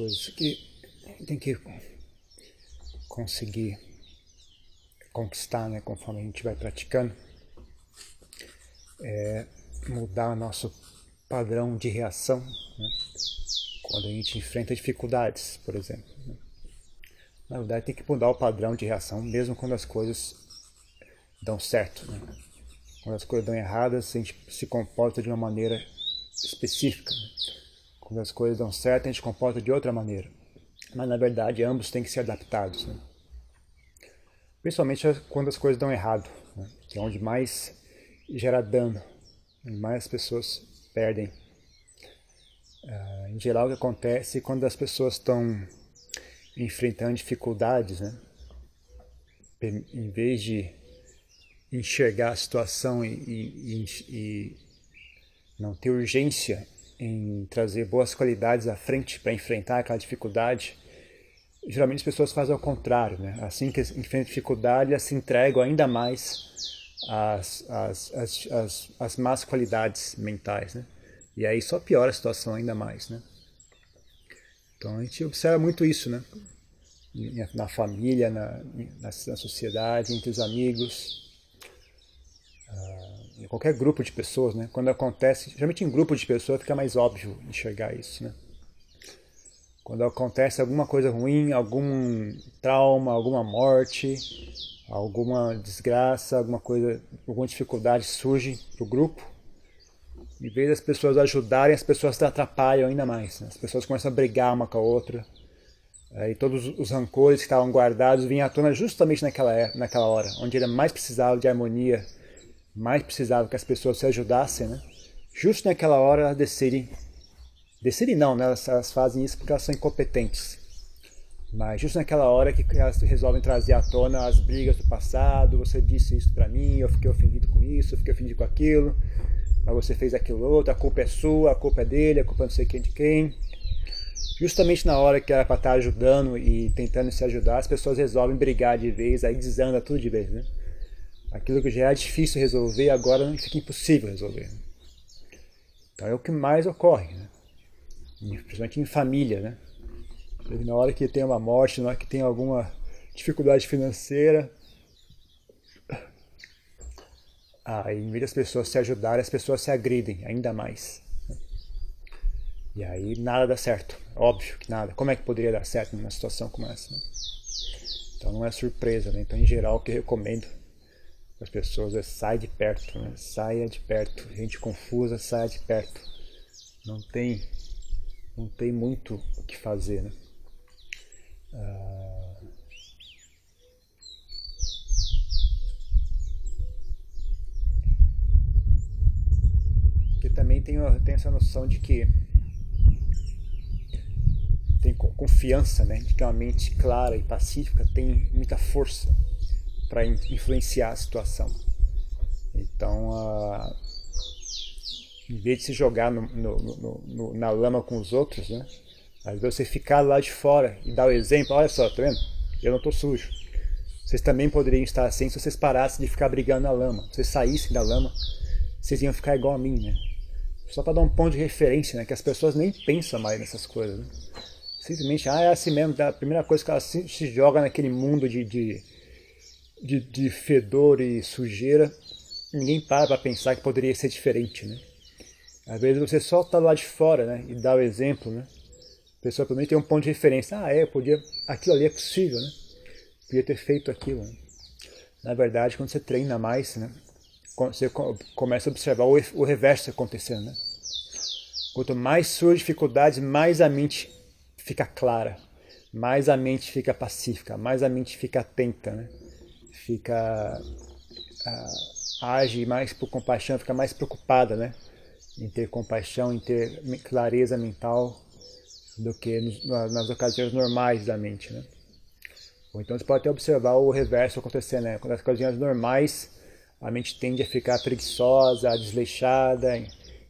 coisas que tem que conseguir conquistar, né, conforme a gente vai praticando, é mudar nosso padrão de reação né, quando a gente enfrenta dificuldades, por exemplo. Né. Na verdade, tem que mudar o padrão de reação, mesmo quando as coisas dão certo. Né. Quando as coisas dão erradas, a gente se comporta de uma maneira específica. Né. Quando as coisas dão certo, a gente comporta de outra maneira. Mas, na verdade, ambos têm que ser adaptados. Né. Principalmente quando as coisas dão errado, né? que é onde mais gera dano, onde mais as pessoas perdem. Uh, em geral, o que acontece quando as pessoas estão enfrentando dificuldades, né? em vez de enxergar a situação e, e, e não ter urgência em trazer boas qualidades à frente para enfrentar aquela dificuldade, geralmente as pessoas fazem ao contrário, né? Assim que enfrentam dificuldade, elas se entregam ainda mais às, às, às, às, às más qualidades mentais, né? E aí só piora a situação ainda mais, né? Então a gente observa muito isso, né? Na família, na, na, na sociedade, entre os amigos, uh, qualquer grupo de pessoas, né? Quando acontece, geralmente em grupo de pessoas fica mais óbvio enxergar isso, né? Quando acontece alguma coisa ruim, algum trauma, alguma morte, alguma desgraça, alguma coisa, alguma dificuldade surge para o grupo, em vez das pessoas ajudarem, as pessoas se atrapalham ainda mais. Né? As pessoas começam a brigar uma com a outra. e todos os rancores que estavam guardados vinham à tona justamente naquela, é, naquela hora, onde ele mais precisava de harmonia, mais precisava que as pessoas se ajudassem. Né? Justo naquela hora elas descerem Decidem não, né? Elas, elas, fazem isso porque elas são incompetentes. Mas justo naquela hora que elas resolvem trazer à tona as brigas do passado, você disse isso para mim, eu fiquei ofendido com isso, eu fiquei ofendido com aquilo, mas você fez aquilo outro, a culpa é sua, a culpa é dele, a culpa é não sei quem de quem. Justamente na hora que era para estar ajudando e tentando se ajudar, as pessoas resolvem brigar de vez, aí desanda tudo de vez, né? Aquilo que já era difícil resolver, agora fica impossível resolver. Então é o que mais ocorre, né? principalmente em família, né? Na hora que tem uma morte, na hora que tem alguma dificuldade financeira, aí, em vez das pessoas se ajudarem, as pessoas se agridem ainda mais. Né? E aí nada dá certo. Óbvio que nada. Como é que poderia dar certo numa situação como essa? Né? Então não é surpresa, né? Então em geral o que eu recomendo as pessoas é sai de perto, né? Saia de perto. Gente confusa, saia de perto. Não tem não tem muito o que fazer, né? Ah... Porque também tem, tem essa noção de que tem confiança, né? De que uma mente clara e pacífica tem muita força para influenciar a situação. Então, em vez de se jogar no, no, no, na lama com os outros, né? Às vezes você ficar lá de fora e dar o exemplo, olha só, tá vendo? Eu não estou sujo. Vocês também poderiam estar assim se vocês parassem de ficar brigando na lama. Se vocês saíssem da lama, vocês iam ficar igual a mim, né? Só para dar um ponto de referência, né? Que as pessoas nem pensam mais nessas coisas, né? Simplesmente, ah, é assim mesmo. A primeira coisa que ela se, se joga naquele mundo de, de, de, de fedor e sujeira, ninguém para para pensar que poderia ser diferente, né? Às vezes você só está lá de fora, né? E dá o exemplo, né? A pessoa menos tem um ponto de referência. Ah, é, podia, aquilo ali é possível, né? Podia ter feito aquilo. Né? Na verdade, quando você treina mais, né? Você começa a observar o, reverso acontecendo, né? Quanto mais surge dificuldades, mais a mente fica clara, mais a mente fica pacífica, mais a mente fica atenta, né? Fica age mais por compaixão, fica mais preocupada, né? em ter compaixão, em ter clareza mental do que nas ocasiões normais da mente, né? Ou então você pode até observar o reverso acontecer, né? Quando as ocasiões normais a mente tende a ficar preguiçosa, desleixada,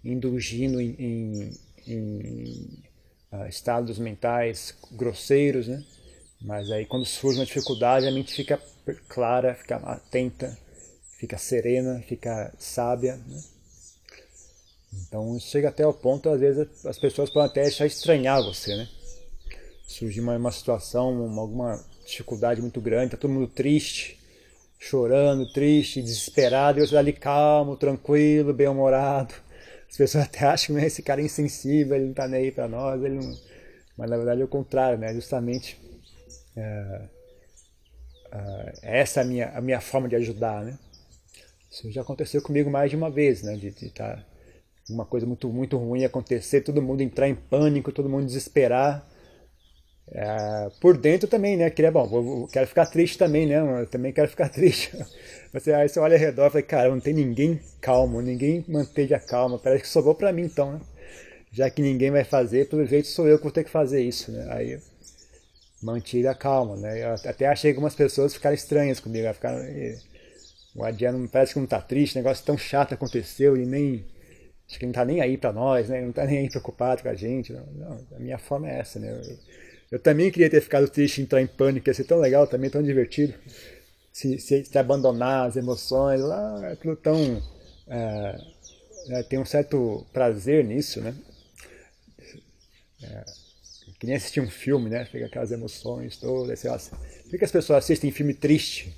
indulgindo em, em, em uh, estados mentais grosseiros, né? Mas aí quando surge uma dificuldade a mente fica clara, fica atenta, fica serena, fica sábia, né? Então chega até o ponto, às vezes, as pessoas podem até achar estranhar você, né? surgir uma, uma situação, uma, alguma dificuldade muito grande, tá todo mundo triste, chorando, triste, desesperado, e eu ali calmo, tranquilo, bem-humorado. As pessoas até acham que esse cara é insensível, ele não tá nem aí para nós, ele não... mas na verdade é o contrário, né? Justamente essa é a minha, a minha forma de ajudar, né? Isso já aconteceu comigo mais de uma vez, né? De estar tá uma coisa muito muito ruim acontecer, todo mundo entrar em pânico, todo mundo desesperar é, por dentro também, né? Queria, bom, vou, quero ficar triste também, né? Eu também quero ficar triste. Você, aí você olha ao redor e fala, cara, não tem ninguém calmo, ninguém manteve a calma. Parece que sobrou para mim então, né? Já que ninguém vai fazer, pelo jeito sou eu que vou ter que fazer isso, né? Aí mantive a calma, né? Eu até achei algumas pessoas ficaram estranhas comigo, ficaram, o Adiano parece que não tá triste, negócio tão chato aconteceu e nem acho que não tá nem aí para nós, né? Não tá nem aí preocupado com a gente. Não, não, a minha forma é essa, né? Eu, eu também queria ter ficado triste, entrar em pânico, ia ser tão legal, também tão divertido. Se, se, se abandonar as emoções, lá, tudo tão. É, é, tem um certo prazer nisso, né? É, que nem assistir um filme, né? Fica aquelas emoções todas, lá. Por que as pessoas assistem filme triste?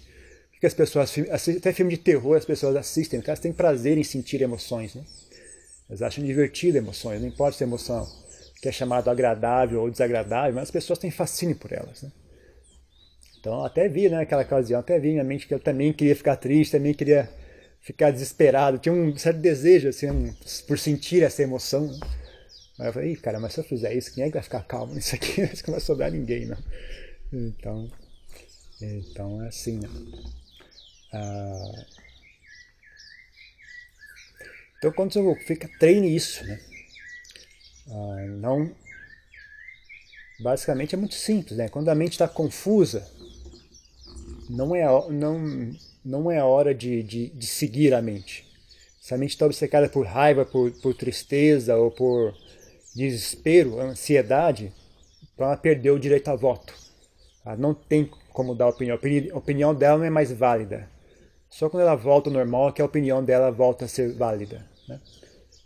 Por que as pessoas assistem, até filme de terror as pessoas assistem? Porque elas têm prazer em sentir emoções, né? Elas acham divertido emoções, não importa se emoção que é chamado agradável ou desagradável, mas as pessoas têm fascínio por elas. Né? Então até vi, né, naquela ocasião, até vi na mente que eu também queria ficar triste, também queria ficar desesperado, tinha um certo desejo assim, por sentir essa emoção. Né? Aí eu falei, cara, mas se eu fizer isso, quem é que vai ficar calmo nisso aqui? Acho que não vai sobrar ninguém, não. Então, então é assim, né? Ah, então quando você fica, treine isso, né? Ah, não. Basicamente é muito simples, né? Quando a mente está confusa, não é, não, não é hora de, de, de seguir a mente. Se a mente está obcecada por raiva, por, por tristeza ou por desespero, ansiedade, então ela perdeu o direito a voto. Ela não tem como dar opinião. A opinião dela não é mais válida. Só quando ela volta ao normal é que a opinião dela volta a ser válida. Né?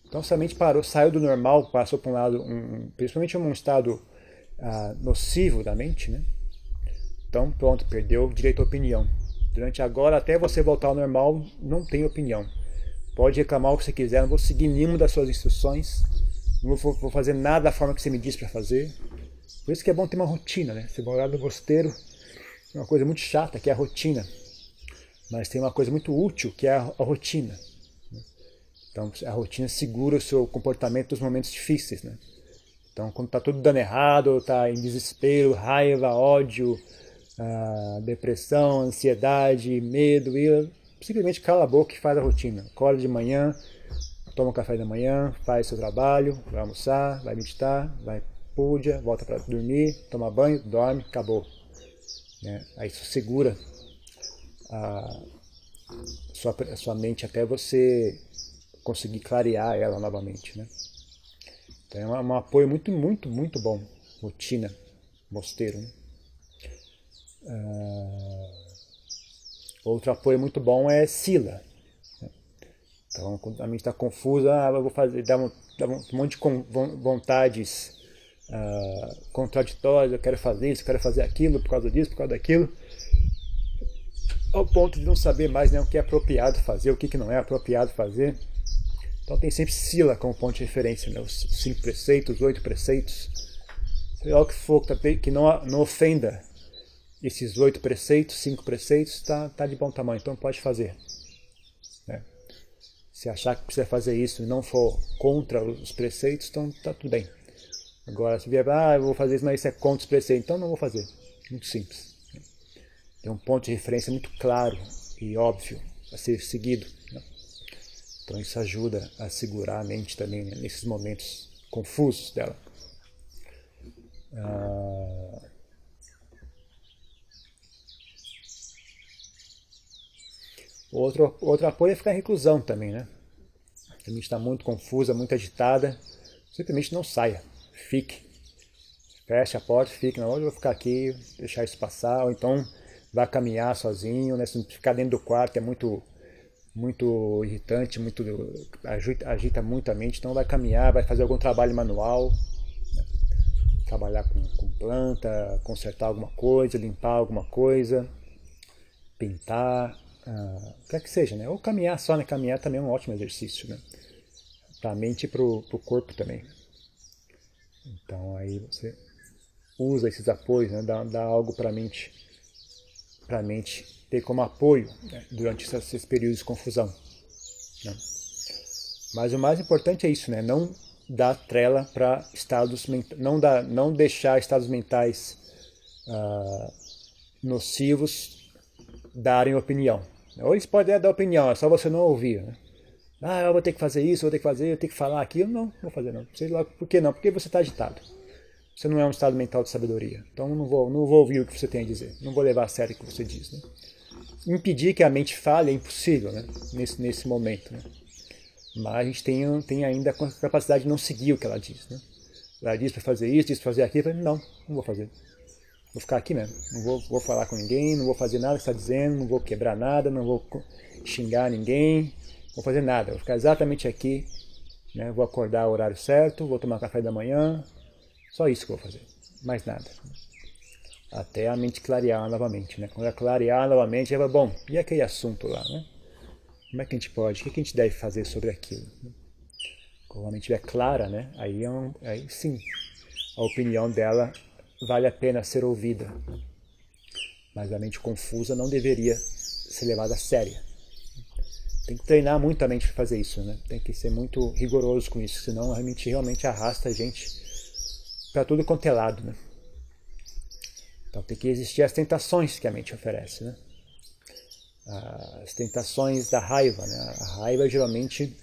Então somente parou, saiu do normal, passou para um lado, um, principalmente um estado ah, nocivo da mente, né? Então pronto, perdeu o direito à opinião. Durante agora, até você voltar ao normal, não tem opinião. Pode reclamar o que você quiser, não vou seguir nenhuma das suas instruções, não vou, vou fazer nada da forma que você me diz para fazer. Por isso que é bom ter uma rotina, né? Você morar no mosteiro, é uma coisa muito chata, que é a rotina. Mas tem uma coisa muito útil, que é a, a rotina. Então a rotina segura o seu comportamento nos momentos difíceis, né? Então quando está tudo dando errado, está em desespero, raiva, ódio, ah, depressão, ansiedade, medo, ira, simplesmente cala a boca e faz a rotina. Acorda de manhã, toma um café da manhã, faz seu trabalho, vai almoçar, vai meditar, vai puja, volta para dormir, toma banho, dorme, acabou. Né? Aí isso segura a sua, a sua mente até você conseguir clarear ela novamente, né? Então é um, um apoio muito, muito, muito bom. Rotina, mosteiro. Né? Uh, outro apoio muito bom é Sila. Então, quando a mente está confusa, ah, eu vou fazer, dá um, dá um monte de vontades uh, contraditórias, eu quero fazer isso, eu quero fazer aquilo, por causa disso, por causa daquilo ao ponto de não saber mais né, o que é apropriado fazer, o que, que não é apropriado fazer. Então tem sempre Sila como ponto de referência, né? os cinco preceitos, os oito preceitos. Seja o que for que não, não ofenda esses oito preceitos, cinco preceitos, está tá de bom tamanho, então pode fazer. Né? Se achar que precisa fazer isso e não for contra os preceitos, então está tudo bem. Agora, se vier, ah, eu vou fazer isso, mas isso é contra os preceitos, então não vou fazer. Muito simples. Tem um ponto de referência muito claro e óbvio a ser seguido. Então isso ajuda a segurar a mente também né, nesses momentos confusos dela. Ah, outro, outro apoio é ficar em reclusão também, né? A mente está muito confusa, muito agitada, simplesmente não saia, fique. Feche a porta, fique, não, hoje eu vou ficar aqui, deixar isso passar, ou então vá caminhar sozinho, né? Ficar dentro do quarto é muito muito irritante, muito agita, agita muito a mente, então vai caminhar, vai fazer algum trabalho manual. Né? trabalhar com, com planta, consertar alguma coisa, limpar alguma coisa, pintar, uh, o que é que seja, né? Ou caminhar só, né? Caminhar também é um ótimo exercício, né? Para a mente e para o corpo também. Então aí você usa esses apoios, né? dá, dá algo para a mente, para mente ter como apoio né? durante esses períodos de confusão. Né? Mas o mais importante é isso, né? Não dar trela para estados não, não deixar estados mentais uh, nocivos darem opinião. Ou eles podem dar opinião, é só você não ouvir. Né? Ah, eu vou ter que fazer isso, vou ter que fazer, eu ter que falar aquilo. Não, não vou fazer não. Sei lá, por que não? Porque você está agitado. Você não é um estado mental de sabedoria. Então não vou, não vou ouvir o que você tem a dizer. Não vou levar a sério o que você diz. Né? Impedir que a mente fale é impossível né? nesse, nesse momento. Né? Mas a gente tem, tem ainda a capacidade de não seguir o que ela diz. Né? Ela diz para fazer isso, diz para fazer aquilo. Eu falei, não, não vou fazer. Vou ficar aqui mesmo. Não vou, vou falar com ninguém, não vou fazer nada que está dizendo, não vou quebrar nada, não vou xingar ninguém, vou fazer nada. Vou ficar exatamente aqui. Né? Vou acordar ao horário certo, vou tomar café da manhã. Só isso que vou fazer. Mais nada. Até a mente clarear novamente. Né? Quando ela clarear novamente, ela bom, e aquele assunto lá? Né? Como é que a gente pode? O que a gente deve fazer sobre aquilo? Quando a mente estiver clara, né? aí, é um, aí sim, a opinião dela vale a pena ser ouvida. Mas a mente confusa não deveria ser levada a séria. Tem que treinar muito a mente para fazer isso, né? Tem que ser muito rigoroso com isso, senão a mente realmente arrasta a gente para tudo quanto é lado, né? Então tem que existir as tentações que a mente oferece, né? As tentações da raiva, né? A raiva geralmente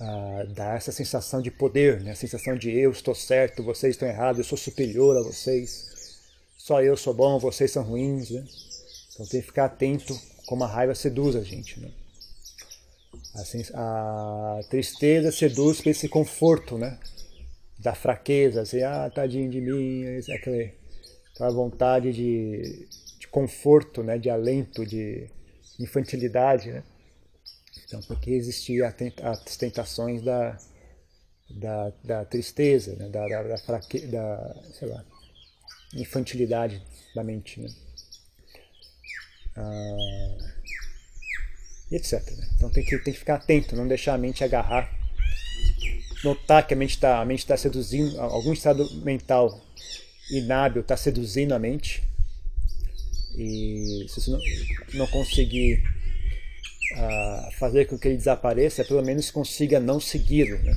uh, dá essa sensação de poder, né? a sensação de eu estou certo, vocês estão errados, eu sou superior a vocês, só eu sou bom, vocês são ruins. Né? Então tem que ficar atento como a raiva seduz a gente. Né? A, a tristeza seduz para esse conforto né? da fraqueza, assim, ah, tadinho de mim, aquela, aquela vontade de, de conforto, né? de alento, de infantilidade. Né? Então, porque existia as tentações da, da, da tristeza, né? da, da, da, da sei lá, infantilidade da mente. Né? Ah, etc. Né? Então tem que, tem que ficar atento, não deixar a mente agarrar. Notar que a mente está tá seduzindo, algum estado mental inábil está seduzindo a mente. E se você não, não conseguir a fazer com que ele desapareça, pelo menos consiga não segui-lo, né?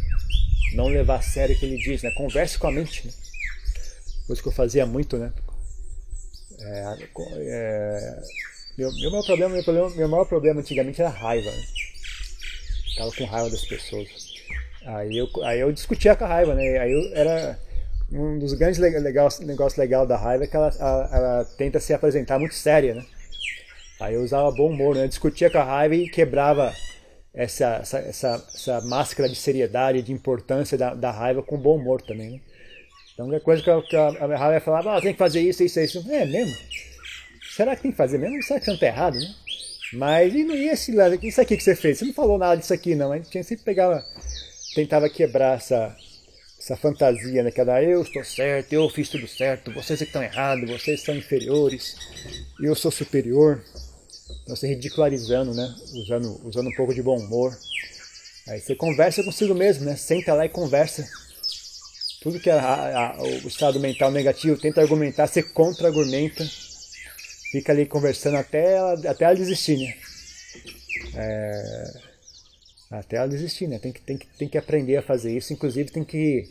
não levar a sério o que ele diz, né? converse com a mente. Né? Coisa que eu fazia muito, né? É, é, meu, meu, maior problema, meu, problema, meu maior problema antigamente era a raiva. Né? Tava com raiva das pessoas. Aí eu, aí eu discutia com a raiva, né? Aí eu era um dos grandes legal, negócios legal da raiva é que ela, ela, ela tenta se apresentar muito séria, né? Aí eu usava bom humor, né? Eu discutia com a raiva e quebrava essa, essa, essa, essa máscara de seriedade, de importância da, da raiva com bom humor também, né? Então, qualquer coisa que a, que a minha raiva falava, ah, tem que fazer isso, isso, isso. É mesmo? Será que tem que fazer mesmo? Será que você não está errado, né? Mas e, e esse, isso aqui que você fez? Você não falou nada disso aqui, não. A gente sempre pegava, tentava quebrar essa, essa fantasia, né? Que era eu estou certo, eu fiz tudo certo, vocês é que estão errados, vocês são inferiores, eu sou superior. Então, você ridicularizando, né? Usando, usando um pouco de bom humor. Aí você conversa consigo mesmo, né? Senta lá e conversa. Tudo que a, a, o estado mental negativo tenta argumentar, você contra-argumenta. Fica ali conversando até ela, até ela desistir, né? É, até ela desistir, né? Tem que, tem, que, tem que aprender a fazer isso. Inclusive, tem que.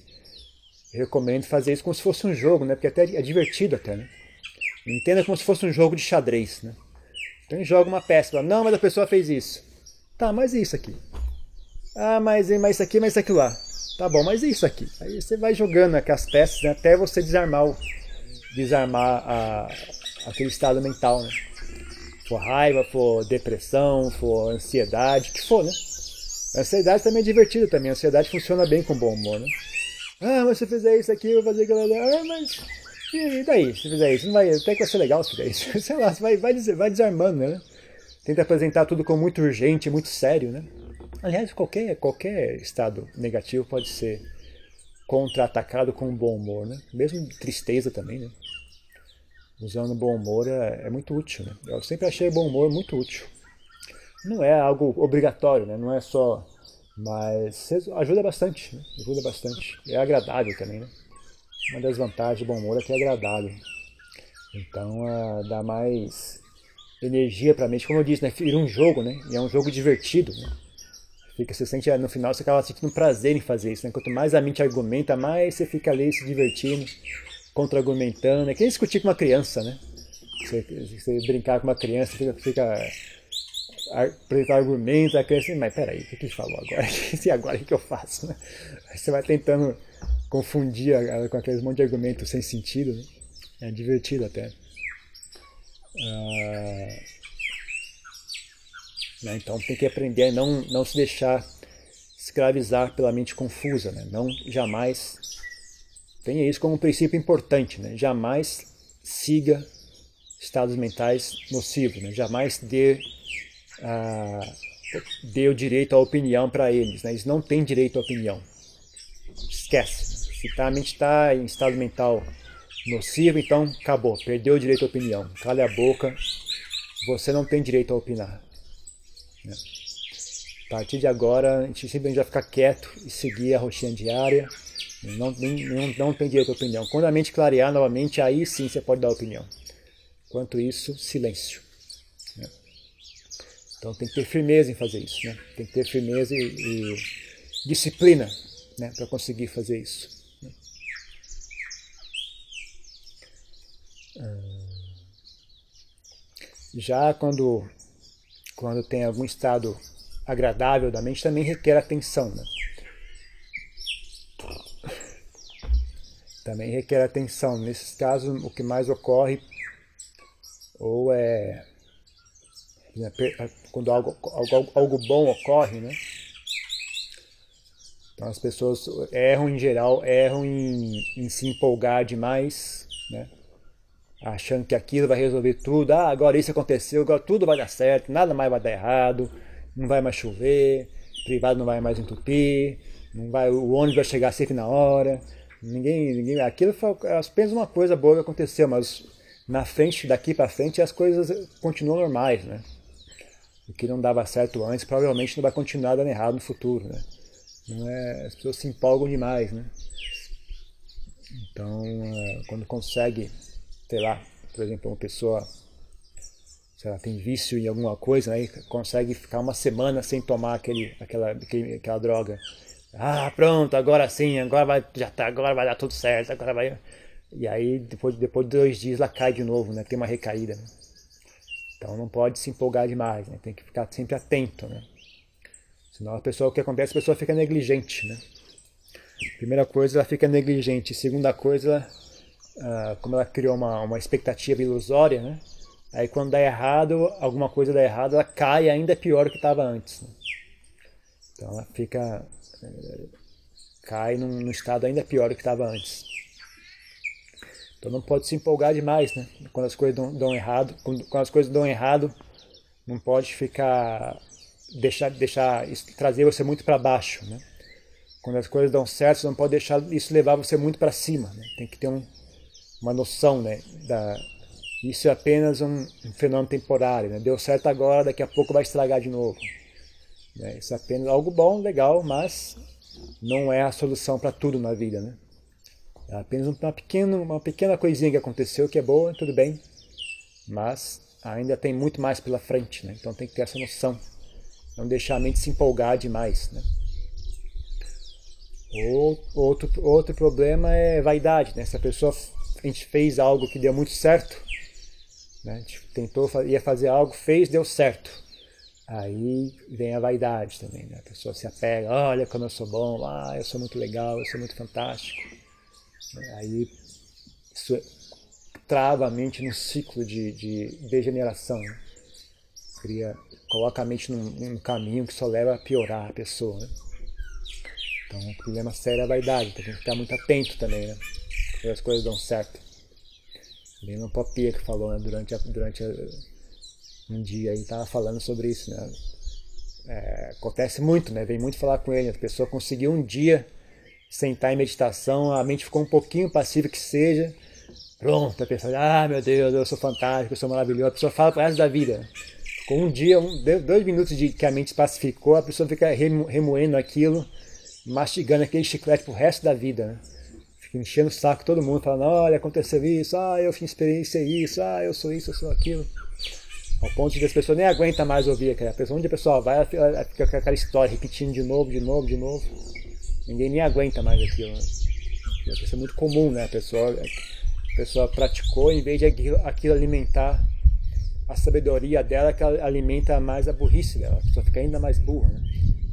recomendo fazer isso como se fosse um jogo, né? Porque até é divertido, até, né? Entenda como se fosse um jogo de xadrez, né? Então joga uma peça, não, mas a pessoa fez isso. Tá, mas e isso aqui? Ah, mas, mas isso aqui, mas isso aqui lá. Tá bom, mas e isso aqui? Aí você vai jogando aquelas peças né, até você desarmar, o, desarmar a, aquele estado mental, né? For raiva, for depressão, for ansiedade, que for, né? A ansiedade também é divertida também. A ansiedade funciona bem com bom humor, né? Ah, mas se fizer isso aqui, eu vou fazer aquilo. Ah, mas e daí, se fizer isso? Não vai, até que vai ser legal se fizer isso. Sei lá, vai, vai, vai desarmando, né? Tenta apresentar tudo como muito urgente, muito sério, né? Aliás, qualquer, qualquer estado negativo pode ser contra-atacado com bom humor, né? Mesmo tristeza também, né? Usando bom humor é, é muito útil, né? Eu sempre achei bom humor muito útil. Não é algo obrigatório, né? Não é só... Mas ajuda bastante, né? Ajuda bastante. É agradável também, né? Uma das vantagens do bom humor é que é agradável. Então, uh, dá mais energia para a mente. Como eu disse, né? Vira um jogo, né? E é um jogo divertido, né? Fica, você sente, no final você acaba sentindo prazer em fazer isso, né? Quanto mais a mente argumenta, mais você fica ali se divertindo, contra-argumentando. É que nem discutir com uma criança, né? Você, você brincar com uma criança, fica, fica apresentar argumentos, a criança, mas peraí, o que ele falou agora? E agora o que eu faço? Né? Aí você vai tentando confundir ela com aqueles monte de argumentos sem sentido. Né? É divertido até. Ah, né? Então tem que aprender a não, não se deixar escravizar pela mente confusa. Né? Não jamais. Tenha isso como um princípio importante. Né? Jamais siga estados mentais nocivos. Né? Jamais dê, ah, dê o direito à opinião para eles. Né? Eles não têm direito à opinião. Esquece. Se tá, a mente está em estado mental nocivo, então acabou, perdeu o direito à opinião. Cale a boca, você não tem direito a opinar. Né? A partir de agora, a gente simplesmente vai ficar quieto e seguir a rotina diária. Não, não, não tem direito à opinião. Quando a mente clarear novamente, aí sim você pode dar opinião. Enquanto isso, silêncio. Né? Então tem que ter firmeza em fazer isso. Né? Tem que ter firmeza e, e disciplina né, para conseguir fazer isso. Já quando, quando tem algum estado agradável da mente, também requer atenção. Né? Também requer atenção. Nesses casos, o que mais ocorre ou é quando algo, algo, algo bom ocorre, né? Então as pessoas erram em geral, erram em, em se empolgar demais, né? achando que aquilo vai resolver tudo. Ah, agora isso aconteceu, agora tudo vai dar certo, nada mais vai dar errado, não vai mais chover, privado não vai mais entupir, não vai, o ônibus vai chegar sempre na hora. Ninguém, ninguém, aquilo foi apenas uma coisa boa que aconteceu, mas na frente, daqui para frente, as coisas continuam normais, né? O que não dava certo antes, provavelmente não vai continuar dando errado no futuro, né? Não é, as pessoas se empolgam demais, né? Então, eh, quando consegue sei lá, por exemplo, uma pessoa sei lá, tem vício em alguma coisa, aí consegue ficar uma semana sem tomar aquele, aquela, aquele, aquela droga. Ah, pronto, agora sim, agora vai, já tá, agora vai dar tudo certo, agora vai. E aí depois, depois de dois dias ela cai de novo, né? Tem uma recaída. Né? Então não pode se empolgar demais, né? Tem que ficar sempre atento, né? Senão a pessoa, o que acontece, a pessoa fica negligente, né? Primeira coisa, ela fica negligente. Segunda coisa, uh, como ela criou uma, uma expectativa ilusória, né? Aí quando dá errado, alguma coisa dá errado, ela cai ainda pior do que estava antes. Né? Então ela fica. Cai num, num, estado ainda pior do que estava antes. Então não pode se empolgar demais, né? Quando as coisas dão, dão errado, quando, quando, as coisas dão errado, não pode ficar deixar deixar isso, trazer você muito para baixo, né? Quando as coisas dão certo, você não pode deixar isso levar você muito para cima, né? Tem que ter um, uma noção, né? Da, isso é apenas um, um fenômeno temporário, né? Deu certo agora, daqui a pouco vai estragar de novo. Né? Isso é apenas algo bom, legal, mas não é a solução para tudo na vida, né? É apenas uma pequena, uma pequena coisinha que aconteceu que é boa, tudo bem, mas ainda tem muito mais pela frente, né? Então tem que ter essa noção, não deixar a mente se empolgar demais, né? Outro, outro problema é vaidade, né? Se a pessoa a gente fez algo que deu muito certo, né? a gente tentou, ia fazer algo, fez, deu certo. Aí vem a vaidade também, né? A pessoa se apega, olha como eu sou bom, ah, eu sou muito legal, eu sou muito fantástico. Aí isso trava a mente num ciclo de, de degeneração. Né? Cria, coloca a mente num, num, caminho que só leva a piorar a pessoa. Né? Então, o problema sério é a vaidade, então tem que ficar muito atento também, né? as coisas dão certo. Lembra Popia que falou né, durante, a, durante a, um dia aí, tava falando sobre isso, né? É, acontece muito, né? Vem muito falar com ele. A pessoa conseguiu um dia sentar em meditação, a mente ficou um pouquinho passiva que seja, pronto, a pessoa, ah, meu Deus, eu sou fantástico, eu sou maravilhoso, a pessoa fala para resto da vida. Com um dia, um, dois minutos de que a mente pacificou, a pessoa fica remoendo aquilo, mastigando aquele chiclete pro resto da vida, né? Fica enchendo o saco todo mundo, falando, olha, aconteceu isso, ah, eu fiz experiência isso, ah, eu sou isso, eu sou aquilo. Ao ponto de as pessoas nem aguentam mais ouvir aquela pessoa. Onde a pessoa vai, ela fica com aquela história repetindo de novo, de novo, de novo. Ninguém nem aguenta mais aquilo. Né? Isso é muito comum, né? A pessoa, a pessoa praticou, em vez de aquilo, alimentar a sabedoria dela, que alimenta mais a burrice dela. A pessoa fica ainda mais burra, né?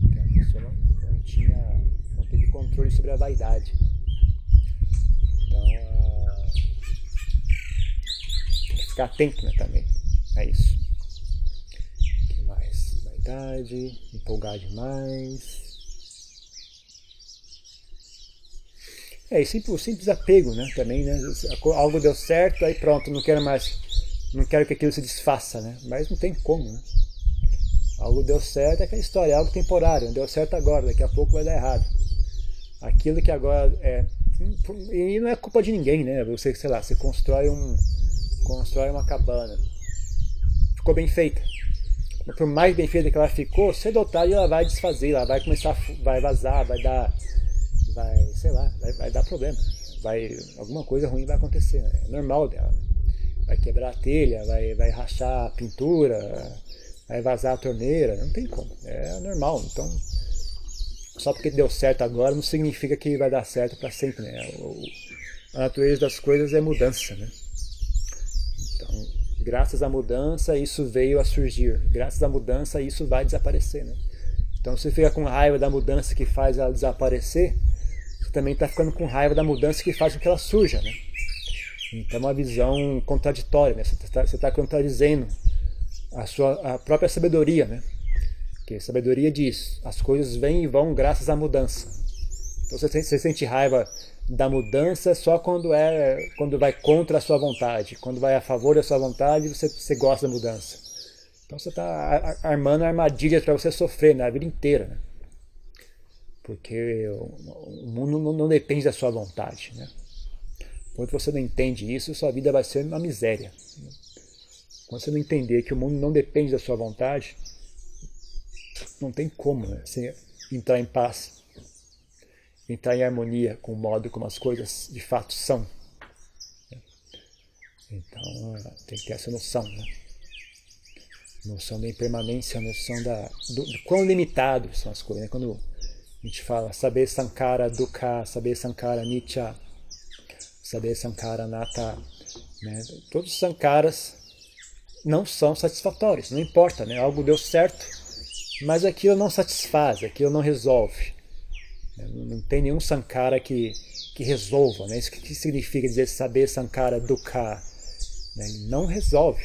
Porque a pessoa não, não tinha, não teve controle sobre a vaidade. Então, uh, tem que ficar atento né, também. É isso. O que mais? Vaidade, empolgar demais. É, e simples, simples apego, né? Também, né? Algo deu certo, aí pronto, não quero mais, não quero que aquilo se desfaça, né? Mas não tem como, né? Algo deu certo é aquela história, é algo temporário, deu certo agora, daqui a pouco vai dar errado. Aquilo que agora é. E não é culpa de ninguém, né? Você, sei lá, você constrói um. constrói uma cabana ficou bem feita. Por mais bem feita que ela ficou, cedo ou tarde ela vai desfazer, ela vai começar, a, vai vazar, vai dar, vai, sei lá, vai, vai dar problema. Vai, alguma coisa ruim vai acontecer, né? é normal dela. Né? Vai quebrar a telha, vai, vai rachar a pintura, vai vazar a torneira, não tem como, é normal. Então, só porque deu certo agora não significa que vai dar certo para sempre, né? a natureza das coisas é mudança, né? Graças à mudança, isso veio a surgir. Graças à mudança, isso vai desaparecer. Né? Então, se você fica com raiva da mudança que faz ela desaparecer, você também está ficando com raiva da mudança que faz com que ela surja. Né? Então, é uma visão contraditória. Né? Você está tá contradizendo a sua a própria sabedoria. Né? Porque sabedoria diz: as coisas vêm e vão graças à mudança. Então, você, você sente raiva da mudança só quando é quando vai contra a sua vontade. Quando vai a favor da sua vontade, você, você gosta da mudança. Então você está armando armadilhas para você sofrer na vida inteira. Né? Porque o, o mundo não, não, depende da sua vontade. Né? Quando você não entende isso, sua vida vai ser uma miséria. Quando você não entender que o mundo não depende da sua vontade, não tem como né? você entrar em paz entrar em harmonia com o modo como as coisas de fato são. Então tem que ter essa noção, né? Noção da impermanência, noção da, do, do quão limitado são as coisas. Né? Quando a gente fala saber Sankara Dukkha, saber Sankara Nitya, saber Sankara Nata, né? todos os Sankaras não são satisfatórios, não importa, né? algo deu certo, mas aquilo não satisfaz, aquilo não resolve. Não tem nenhum Sankara que, que resolva. Né? Isso que significa dizer saber Sankara Dukkha. Né? Não resolve.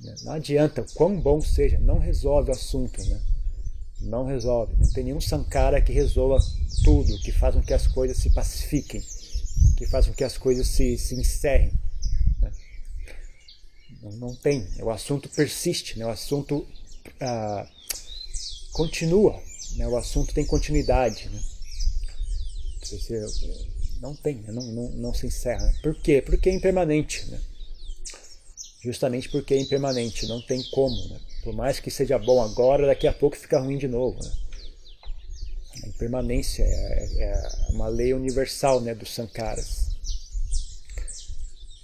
Né? Não adianta, quão bom seja, não resolve o assunto. Né? Não resolve. Não tem nenhum Sankara que resolva tudo, que faz com que as coisas se pacifiquem, que faz com que as coisas se, se encerrem. Né? Não, não, tem. O assunto persiste, né? o assunto ah, continua. Né? O assunto tem continuidade. Né? Não tem, né? não, não, não se encerra. Por quê? Porque é impermanente. Né? Justamente porque é impermanente, não tem como. Né? Por mais que seja bom agora, daqui a pouco fica ruim de novo. Né? A impermanência é, é uma lei universal né, dos sankaras.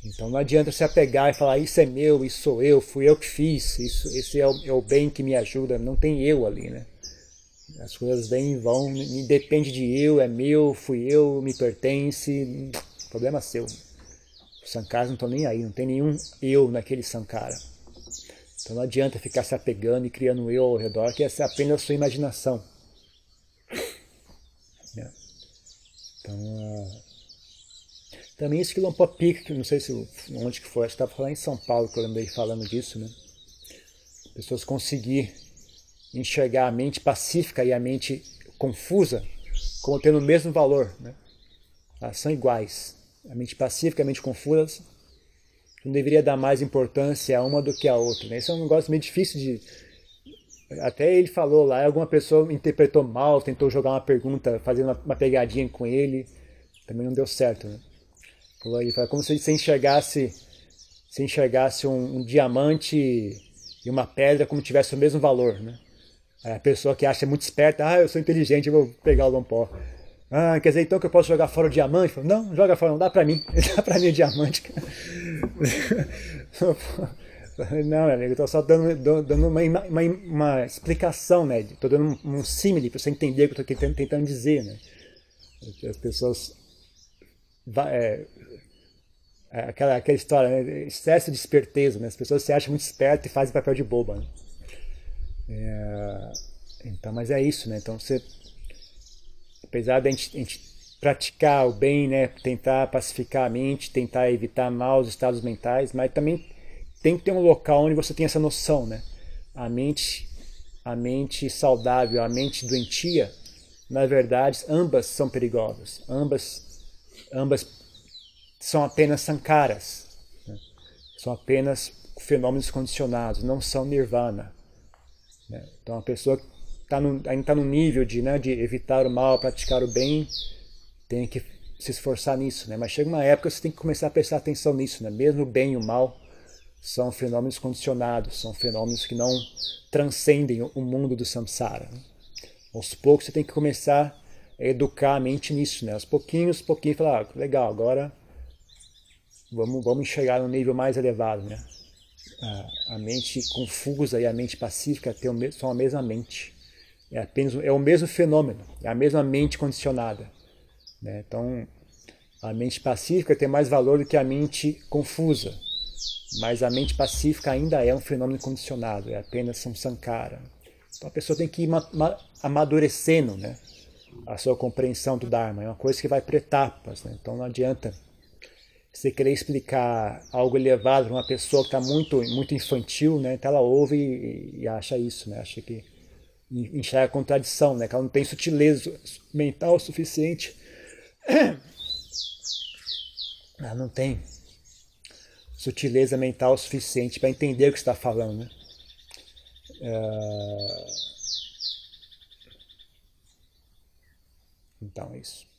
Então não adianta se apegar e falar isso é meu, isso sou eu, fui eu que fiz, isso, esse é o, é o bem que me ajuda. Não tem eu ali, né? As coisas vêm e vão, depende de eu, é meu, fui eu, me pertence, problema seu. Os sankaras não estão nem aí, não tem nenhum eu naquele sankara. Então não adianta ficar se apegando e criando um eu ao redor, que essa é apenas a sua imaginação. É. Então, uh... também esse Quilompopic, que não sei se onde que foi, acho que estava falando em São Paulo, que eu lembrei falando disso, né? Pessoas conseguir enxergar a mente pacífica e a mente confusa como tendo o mesmo valor. Né? Elas são iguais. A mente pacífica e a mente confusa não deveria dar mais importância a uma do que a outra. Né? É um negócio meio difícil de, até ele falou lá, alguma pessoa interpretou mal, tentou jogar uma pergunta, fazendo uma, pegadinha com ele, também não deu certo, né? Falou aí, como se você enxergasse, se enxergasse um, um, diamante e uma pedra como tivesse o mesmo valor, né? A pessoa que acha muito esperta, ah, eu sou inteligente, eu vou pegar o lompó. Ah, quer dizer então que eu posso jogar fora o diamante? Falo, não, joga fora, não dá pra mim. Dá pra mim o diamante. Não, meu amigo, eu tô só dando, dando uma, uma, uma, explicação, né? Tô dando um, um símile para você entender o que eu tô tentando, tentando dizer, né? As pessoas... É, é, aquela, aquela história, né? excesso de esperteza, né? As pessoas se acham muito espertas e fazem papel de boba, né? É, então, mas é isso, né? Então você... Apesar de a gente, a gente praticar o bem, né? Tentar pacificar a mente, tentar evitar maus estados mentais, mas também tem que ter um local onde você tem essa noção, né? A mente, a mente saudável, a mente doentia, na verdade, ambas são perigosas. Ambas, ambas são apenas sankaras, né? são apenas fenômenos condicionados, não são nirvana. Né? Então a pessoa tá no, ainda está no nível de, né, de evitar o mal, praticar o bem, tem que se esforçar nisso, né? Mas chega uma época que você tem que começar a prestar atenção nisso, né? Mesmo o bem e o mal são fenômenos condicionados, são fenômenos que não transcendem o mundo do samsara. Né? Aos poucos você tem que começar a educar a mente nisso, né? Aos pouquinhos, pouquinho, falar, ah, legal, agora vamos, vamos enxergar no nível mais elevado, né? A, a mente confusa e a mente pacífica são a mesma mente. É, apenas, é o mesmo fenômeno, é a mesma mente condicionada. Né? Então, a mente pacífica tem mais valor do que a mente confusa. Mas a mente pacífica ainda é um fenômeno condicionado, é apenas um sankara. Então a pessoa tem que ir amadurecendo né, a sua compreensão do Dharma. É uma coisa que vai por etapas. Né? Então não adianta você querer explicar algo elevado para uma pessoa que está muito, muito infantil, né? então ela ouve e, e acha isso, né? acha que enxerga a contradição, né? que ela não tem sutileza mental suficiente. Ela não tem sutileza mental suficiente para entender o que está falando. Né? Uh... Então é isso.